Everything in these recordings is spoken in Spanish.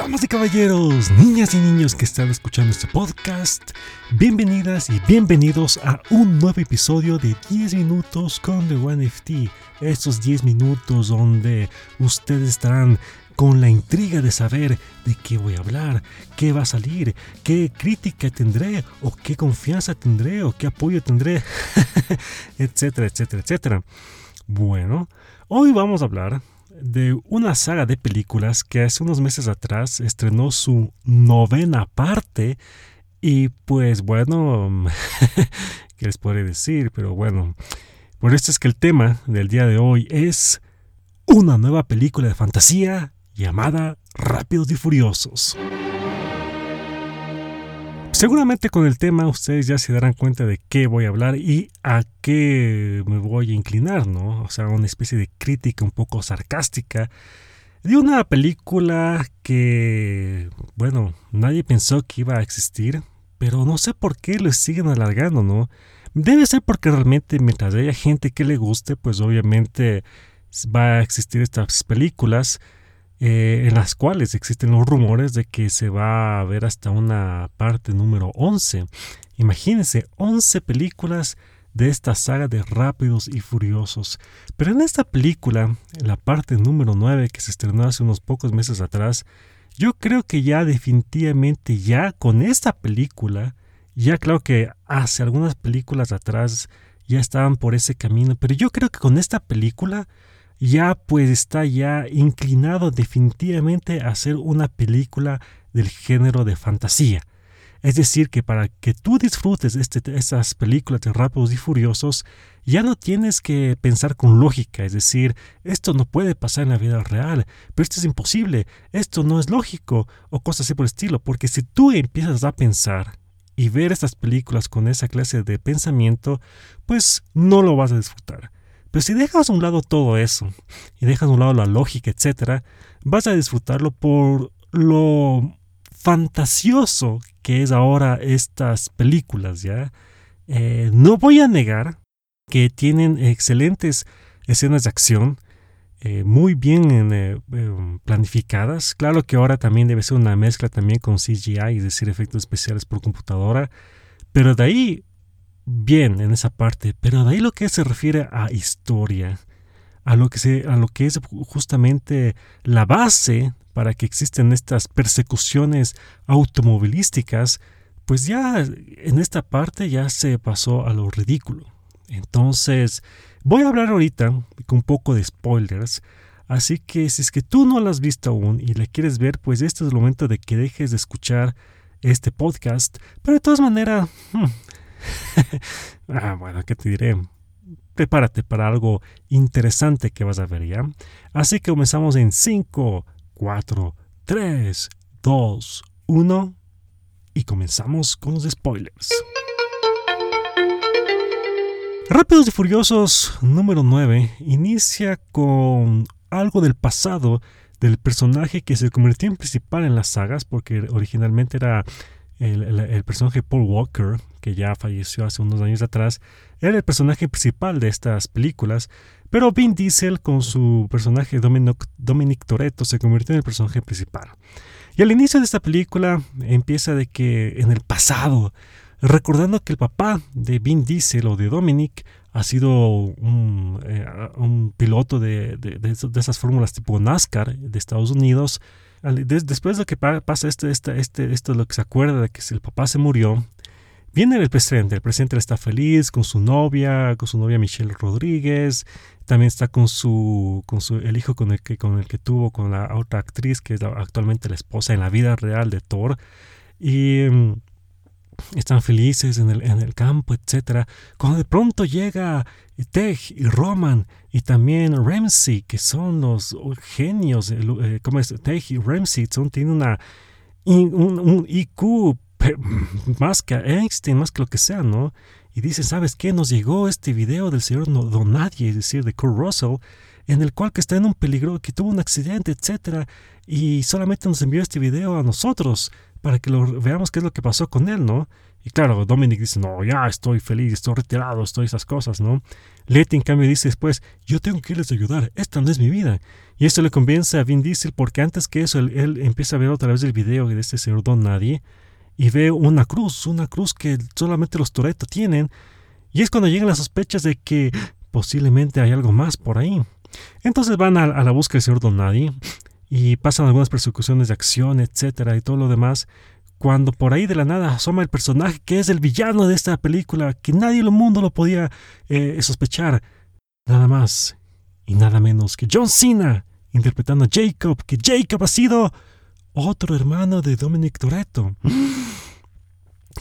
Damas y caballeros, niñas y niños que están escuchando este podcast, bienvenidas y bienvenidos a un nuevo episodio de 10 minutos con The One FT. Estos 10 minutos donde ustedes estarán con la intriga de saber de qué voy a hablar, qué va a salir, qué crítica tendré, o qué confianza tendré, o qué apoyo tendré, etcétera, etcétera, etcétera. Bueno, hoy vamos a hablar de una saga de películas que hace unos meses atrás estrenó su novena parte y pues bueno, ¿qué les podré decir? Pero bueno, por esto es que el tema del día de hoy es una nueva película de fantasía llamada Rápidos y Furiosos. Seguramente con el tema ustedes ya se darán cuenta de qué voy a hablar y a qué me voy a inclinar, ¿no? O sea, una especie de crítica un poco sarcástica de una película que, bueno, nadie pensó que iba a existir, pero no sé por qué lo siguen alargando, ¿no? Debe ser porque realmente mientras haya gente que le guste, pues obviamente va a existir estas películas eh, en las cuales existen los rumores de que se va a ver hasta una parte número 11. Imagínense, 11 películas de esta saga de Rápidos y Furiosos. Pero en esta película, en la parte número 9 que se estrenó hace unos pocos meses atrás, yo creo que ya definitivamente ya con esta película, ya claro que hace algunas películas atrás ya estaban por ese camino, pero yo creo que con esta película ya pues está ya inclinado definitivamente a hacer una película del género de fantasía. Es decir, que para que tú disfrutes este, estas películas de Rápidos y Furiosos, ya no tienes que pensar con lógica, es decir, esto no puede pasar en la vida real, pero esto es imposible, esto no es lógico, o cosas así por el estilo, porque si tú empiezas a pensar y ver estas películas con esa clase de pensamiento, pues no lo vas a disfrutar. Pero si dejas a un lado todo eso y dejas a un lado la lógica, etc., vas a disfrutarlo por lo fantasioso que es ahora estas películas, ¿ya? Eh, no voy a negar que tienen excelentes escenas de acción, eh, muy bien eh, planificadas. Claro que ahora también debe ser una mezcla también con CGI, es decir, efectos especiales por computadora, pero de ahí bien en esa parte, pero de ahí lo que se refiere a historia, a lo que, se, a lo que es justamente la base para que existen estas persecuciones automovilísticas, pues ya en esta parte ya se pasó a lo ridículo. Entonces, voy a hablar ahorita con un poco de spoilers, así que si es que tú no la has visto aún y la quieres ver, pues este es el momento de que dejes de escuchar este podcast, pero de todas maneras, hmm, ah, bueno, ¿qué te diré? Prepárate para algo interesante que vas a ver ya. Así que comenzamos en 5, 4, 3, 2, 1 y comenzamos con los spoilers. Rápidos y Furiosos número 9 inicia con algo del pasado del personaje que se convirtió en principal en las sagas porque originalmente era el, personaje Paul Walker, que ya falleció hace unos años atrás, era el personaje principal de estas películas, pero Vin Diesel con su personaje Dominic, Toretto se convirtió en el personaje principal. Y al inicio de esta película empieza de que en el pasado, recordando que el papá de Vin Diesel o de Dominic ha sido un, eh, piloto de, de, esas fórmulas tipo NASCAR de Estados Unidos, después de que pasa este, este, este, esto, lo que se acuerda de que el papá se murió, viene el presidente. El presidente está feliz con su novia, con su novia Michelle Rodríguez. También está con su, con su, el hijo con el que, con el que tuvo con la otra actriz que es actualmente la esposa en la vida real de Thor. Y mm, están felices en el, en el campo, etc. Cuando de pronto llega Tej y Roman y también Ramsey, que son los genios, eh, como es Tej y Ramsey, son, tienen una, un, IQ más que Einstein, más que lo que sea, ¿no? Y dice, ¿sabes qué? Nos llegó este video del señor Don Nadie, es decir, de Kurt Russell, en el cual que está en un peligro, que tuvo un accidente, etc. Y solamente nos envió este video a nosotros para que lo veamos qué es lo que pasó con él, ¿no? Y claro, Dominic dice, no, ya estoy feliz, estoy retirado, estoy esas cosas, ¿no? Letty en cambio dice después, yo tengo que irles a ayudar, esta no es mi vida. Y esto le convence a Vin Diesel porque antes que eso él, empieza a ver otra vez el video de este señor Don Nadie y ve una cruz, una cruz que solamente los Toretto tienen. Y es cuando llegan las sospechas de que posiblemente hay algo más por ahí. Entonces van a, a la búsqueda del señor Don Nadie y pasan algunas persecuciones de acción, etcétera, y todo lo demás cuando por ahí de la nada asoma el personaje que es el villano de esta película, que nadie en el mundo lo podía eh, sospechar. Nada más y nada menos que John Cena, interpretando a Jacob, que Jacob ha sido otro hermano de Dominic Toretto.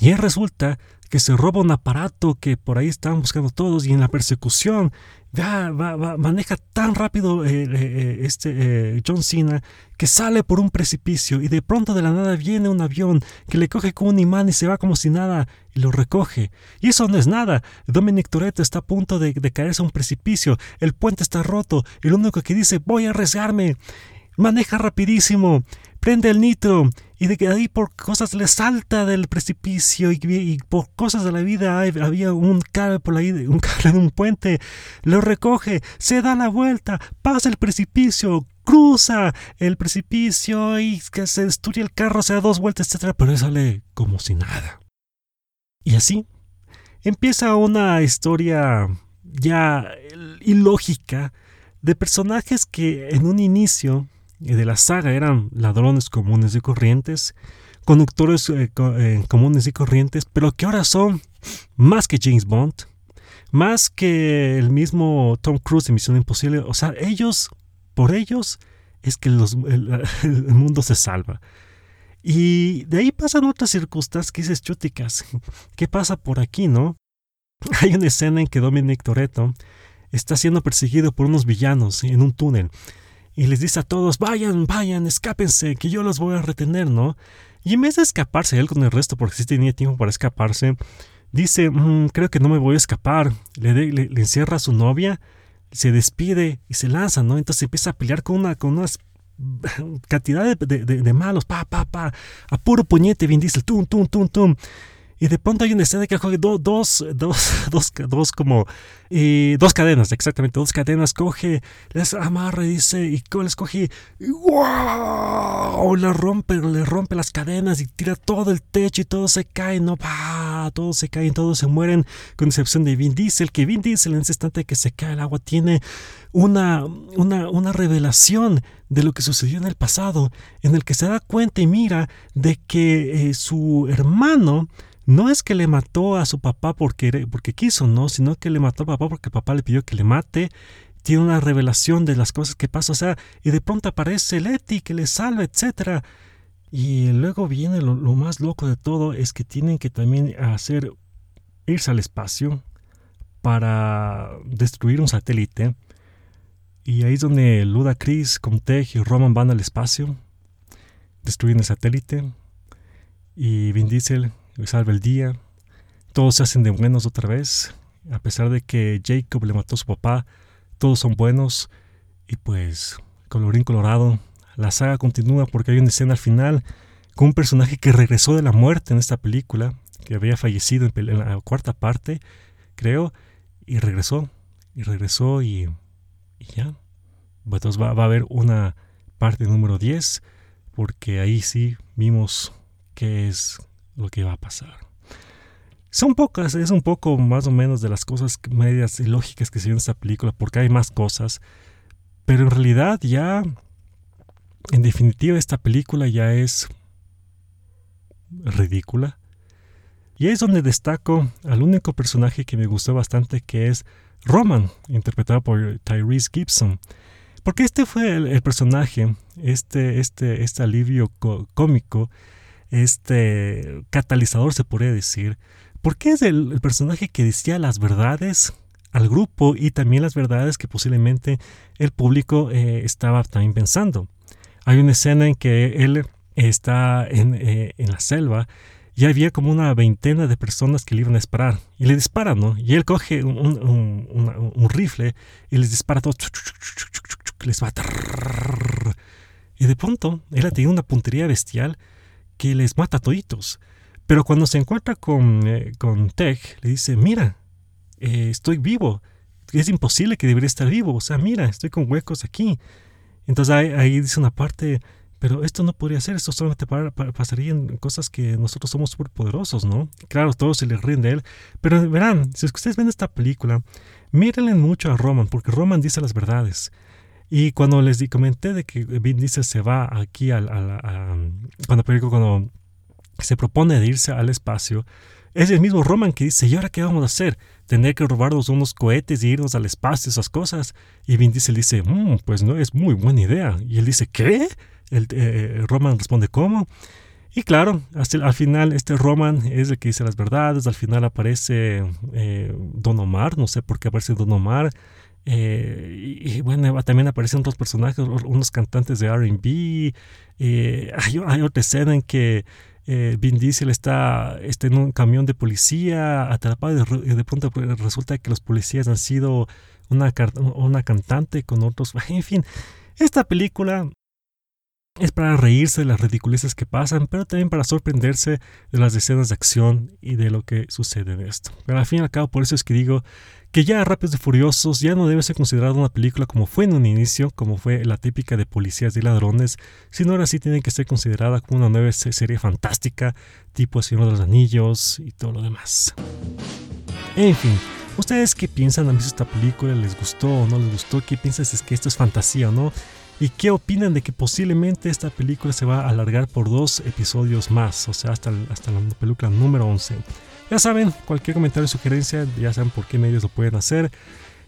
Y resulta que se roba un aparato que por ahí estaban buscando todos y en la persecución va, maneja tan rápido eh, eh, eh, este John Cena que sale por un precipicio y de pronto de la nada viene un avión que le coge con un imán y se va como si nada y lo recoge. Y eso no es nada. Dominic Toretto está a punto de, de caerse a un precipicio. El puente está roto lo único que dice voy a arriesgarme. Maneja rapidísimo prende el nitro y de que ahí por cosas le salta del precipicio y, por cosas de la vida había un cable por ahí, un cable de un puente, lo recoge, se da la vuelta, pasa el precipicio, cruza el precipicio y que se destruye el carro, se da dos vueltas, etc. Pero sale como si nada. Y así empieza una historia ya ilógica de personajes que en un inicio de la saga eran ladrones comunes y corrientes, conductores eh, eh, comunes y corrientes, pero que ahora son más que James Bond, más que el mismo Tom Cruise de Misión Imposible. O sea, ellos, por ellos, es que el, mundo se salva. Y de ahí pasan otras circunstancias que chúticas, ¿qué pasa por aquí, no? Hay una escena en que Dominic Toretto está siendo perseguido por unos villanos en un túnel y les dice a todos, vayan, vayan, escápense, que yo los voy a retener, ¿no? Y en vez de escaparse él con el resto, porque sí tenía tiempo para escaparse, dice, mm, creo que no me voy a escapar. Le, le, encierra a su novia, se despide y se lanza, ¿no? Entonces empieza a pelear con, una, con unas cantidad de, de, malos, pa, pa, pa, a puro puñete, bien dice, tum, tum, tum, tum. Y de pronto hay una escena que coge dos, dos, dos, dos, como, dos cadenas, exactamente, dos cadenas, coge, les amarra y dice, y les coge, y wow, le rompe, le rompe las cadenas y tira todo el techo y todo se cae, no, pa, todos se caen, todos se mueren, con excepción de Vin Diesel, que Vin Diesel en ese instante que se cae el agua tiene una, una, una revelación de lo que sucedió en el pasado, en el que se da cuenta y mira de que eh, su hermano, no es que le mató a su papá porque, porque quiso, no, sino que le mató a papá porque papá le pidió que le mate. Tiene una revelación de las cosas que pasan, o sea, y de pronto aparece Leti que le salva, etc. Y luego viene lo, más loco de todo, es que tienen que también hacer, irse al espacio para destruir un satélite. Y ahí es donde Luda Chris, Comtech y Roman van al espacio, destruyen el satélite. Y Vin Diesel salva el día, todos se hacen de buenos otra vez, a pesar de que Jacob le mató a su papá, todos son buenos. Y pues colorín colorado, la saga continúa porque hay una escena al final con un personaje que regresó de la muerte en esta película, que había fallecido en, la cuarta parte, creo, y regresó, y regresó y, ya. Entonces va, a haber una parte número 10, porque ahí sí vimos que es lo que va a pasar. Son pocas, es un poco más o menos de las cosas medias ilógicas que se ven en esta película, porque hay más cosas. Pero en realidad ya, en definitiva, esta película ya es ridícula. Y es donde destaco al único personaje que me gustó bastante, que es Roman, interpretado por Tyrese Gibson. Porque este fue el, personaje, este, este, este alivio cómico este catalizador, se podría decir, porque es el, personaje que decía las verdades al grupo y también las verdades que posiblemente el público eh, estaba también pensando. Hay una escena en que él está en, eh, la selva y había como una veintena de personas que le iban a disparar y le disparan, ¿no? Y él coge un, rifle y les dispara todo, les va y de pronto él ha tenido una puntería bestial que les mata a toditos. Pero cuando se encuentra con, eh, con Tech, le dice, mira, eh, estoy vivo. Es imposible que debería estar vivo. O sea, mira, estoy con huecos aquí. Entonces ahí, dice una parte, pero esto no podría ser, esto solamente pasaría en cosas que nosotros somos súper poderosos, ¿no? Claro, todos se le ríen de él. Pero verán, si ustedes ven esta película, mírenle mucho a Roman, porque Roman dice las verdades. Y cuando les comenté de que Vin Diesel se va aquí al, cuando, cuando se propone de irse al espacio, es el mismo Roman que dice, ¿y ahora qué vamos a hacer? Tener que robarnos unos cohetes y irnos al espacio, esas cosas. Y Vin Diesel dice, mm, pues no es muy buena idea. Y él dice, ¿qué? El, eh, Roman responde, ¿cómo? Y claro, hasta al final este Roman es el que dice las verdades, al final aparece eh, Don Omar, no sé por qué aparece Don Omar, eh, y, bueno, también aparecen otros personajes, unos cantantes de RB. Eh, hay, otra escena en que eh, Vin Diesel está, está, en un camión de policía atrapado y de, pronto resulta que los policías han sido una, una cantante con otros. En fin, esta película es para reírse de las ridiculeces que pasan, pero también para sorprenderse de las escenas de acción y de lo que sucede en esto. Pero al fin y al cabo, por eso es que digo que ya Rápidos y Furiosos ya no debe ser considerada una película como fue en un inicio, como fue la típica de policías y ladrones, sino ahora sí tiene que ser considerada como una nueva serie fantástica, tipo El Señor de los Anillos y todo lo demás. En fin, ¿ustedes qué piensan? ¿Han visto esta película? ¿Les gustó o no les gustó? ¿Qué piensan? ¿Es que esto es fantasía o no? ¿Y qué opinan de que posiblemente esta película se va a alargar por dos episodios más? O sea, hasta, hasta la película número 11. Ya saben, cualquier comentario o sugerencia, ya saben por qué medios lo pueden hacer.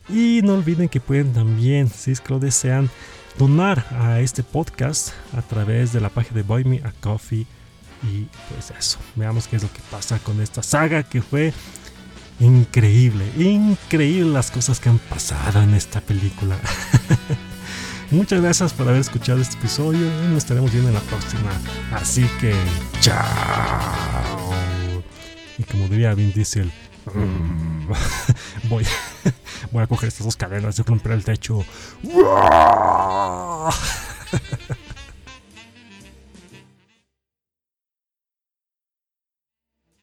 Y no olviden que pueden también, si es que lo desean, donar a este podcast a través de la página de Buy Me a Coffee. Y pues eso, veamos qué es lo que pasa con esta saga que fue increíble, increíble las cosas que han pasado en esta película. Muchas gracias por haber escuchado este episodio y nos estaremos viendo en la próxima. Así que, chao. Y como diría Vin Diesel, voy, voy a coger estas dos cadenas y romper el techo.